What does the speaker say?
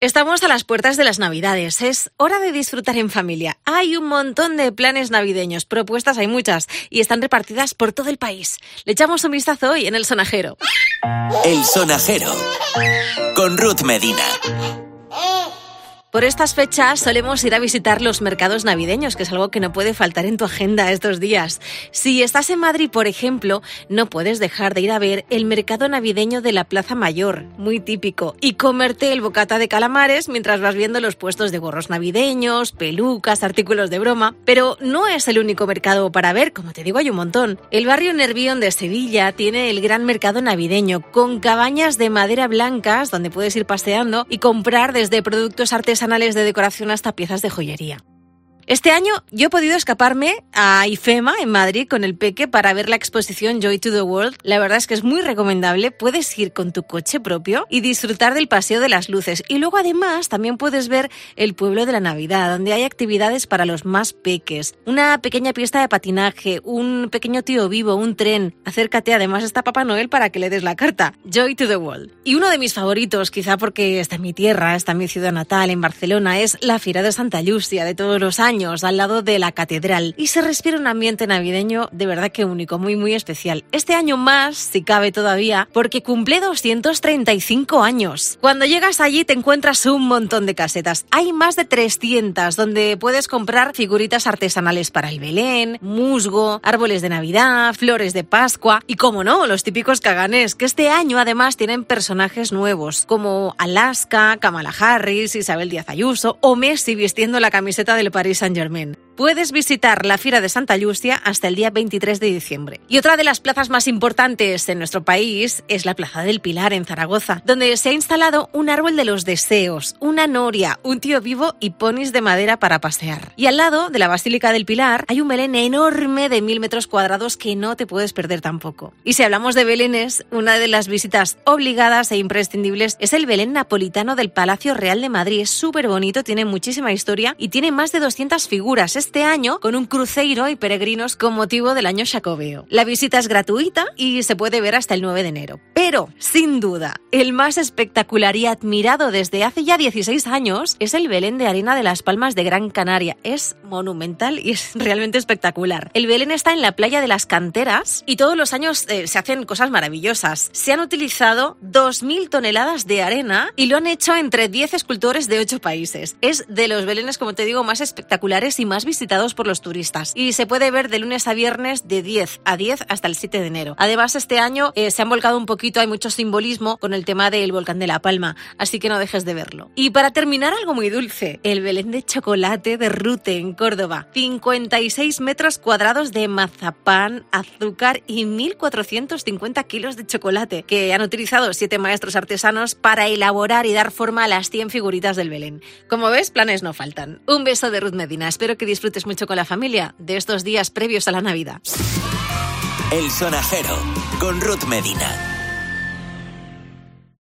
Estamos a las puertas de las Navidades. Es hora de disfrutar en familia. Hay un montón de planes navideños. Propuestas hay muchas y están repartidas por todo el país. Le echamos un vistazo hoy en el sonajero. El sonajero. Con Ruth Medina. Por estas fechas solemos ir a visitar los mercados navideños, que es algo que no puede faltar en tu agenda estos días. Si estás en Madrid, por ejemplo, no puedes dejar de ir a ver el mercado navideño de la Plaza Mayor, muy típico, y comerte el bocata de calamares mientras vas viendo los puestos de gorros navideños, pelucas, artículos de broma. Pero no es el único mercado para ver, como te digo, hay un montón. El barrio Nervión de Sevilla tiene el gran mercado navideño, con cabañas de madera blancas donde puedes ir paseando y comprar desde productos artesanales artesanales de decoración hasta piezas de joyería. Este año yo he podido escaparme a IFEMA en Madrid con el Peque para ver la exposición Joy to the World. La verdad es que es muy recomendable. Puedes ir con tu coche propio y disfrutar del paseo de las luces. Y luego además también puedes ver el pueblo de la Navidad, donde hay actividades para los más peques. Una pequeña pista de patinaje, un pequeño tío vivo, un tren. Acércate, además está Papá Noel para que le des la carta. Joy to the World. Y uno de mis favoritos, quizá porque está en mi tierra, está en mi ciudad natal, en Barcelona, es la Fiera de Santa Lucia de todos los años al lado de la catedral y se respira un ambiente navideño de verdad que único, muy muy especial. Este año más, si cabe todavía, porque cumple 235 años. Cuando llegas allí te encuentras un montón de casetas. Hay más de 300 donde puedes comprar figuritas artesanales para el Belén, musgo, árboles de Navidad, flores de Pascua y como no, los típicos caganes que este año además tienen personajes nuevos como Alaska, Kamala Harris, Isabel Díaz Ayuso o Messi vistiendo la camiseta del Paris Saint Saint-Germain. Puedes visitar la Fira de Santa Lucia hasta el día 23 de diciembre. Y otra de las plazas más importantes en nuestro país es la Plaza del Pilar en Zaragoza, donde se ha instalado un árbol de los deseos, una noria, un tío vivo y ponis de madera para pasear. Y al lado de la Basílica del Pilar hay un Belén enorme de mil metros cuadrados que no te puedes perder tampoco. Y si hablamos de Belénes, una de las visitas obligadas e imprescindibles es el Belén napolitano del Palacio Real de Madrid. Es súper bonito, tiene muchísima historia y tiene más de 200 figuras este año con un cruceiro y peregrinos con motivo del año Jacobeo. La visita es gratuita y se puede ver hasta el 9 de enero. Pero, sin duda, el más espectacular y admirado desde hace ya 16 años es el Belén de Arena de las Palmas de Gran Canaria. Es monumental y es realmente espectacular. El Belén está en la playa de las canteras y todos los años eh, se hacen cosas maravillosas. Se han utilizado 2.000 toneladas de arena y lo han hecho entre 10 escultores de 8 países. Es de los Belenes, como te digo, más espectaculares y más visitados por los turistas. Y se puede ver de lunes a viernes de 10 a 10 hasta el 7 de enero. Además, este año eh, se han volcado un poquito, hay mucho simbolismo con el tema del volcán de La Palma, así que no dejes de verlo. Y para terminar, algo muy dulce, el Belén de chocolate de Rute en Córdoba. 56 metros cuadrados de mazapán, azúcar y 1.450 kilos de chocolate, que han utilizado siete maestros artesanos para elaborar y dar forma a las 100 figuritas del Belén. Como ves, planes no faltan. Un beso de Ruth Medina. Espero que disfrutes mucho con la familia de estos días previos a la Navidad. El sonajero con Ruth Medina.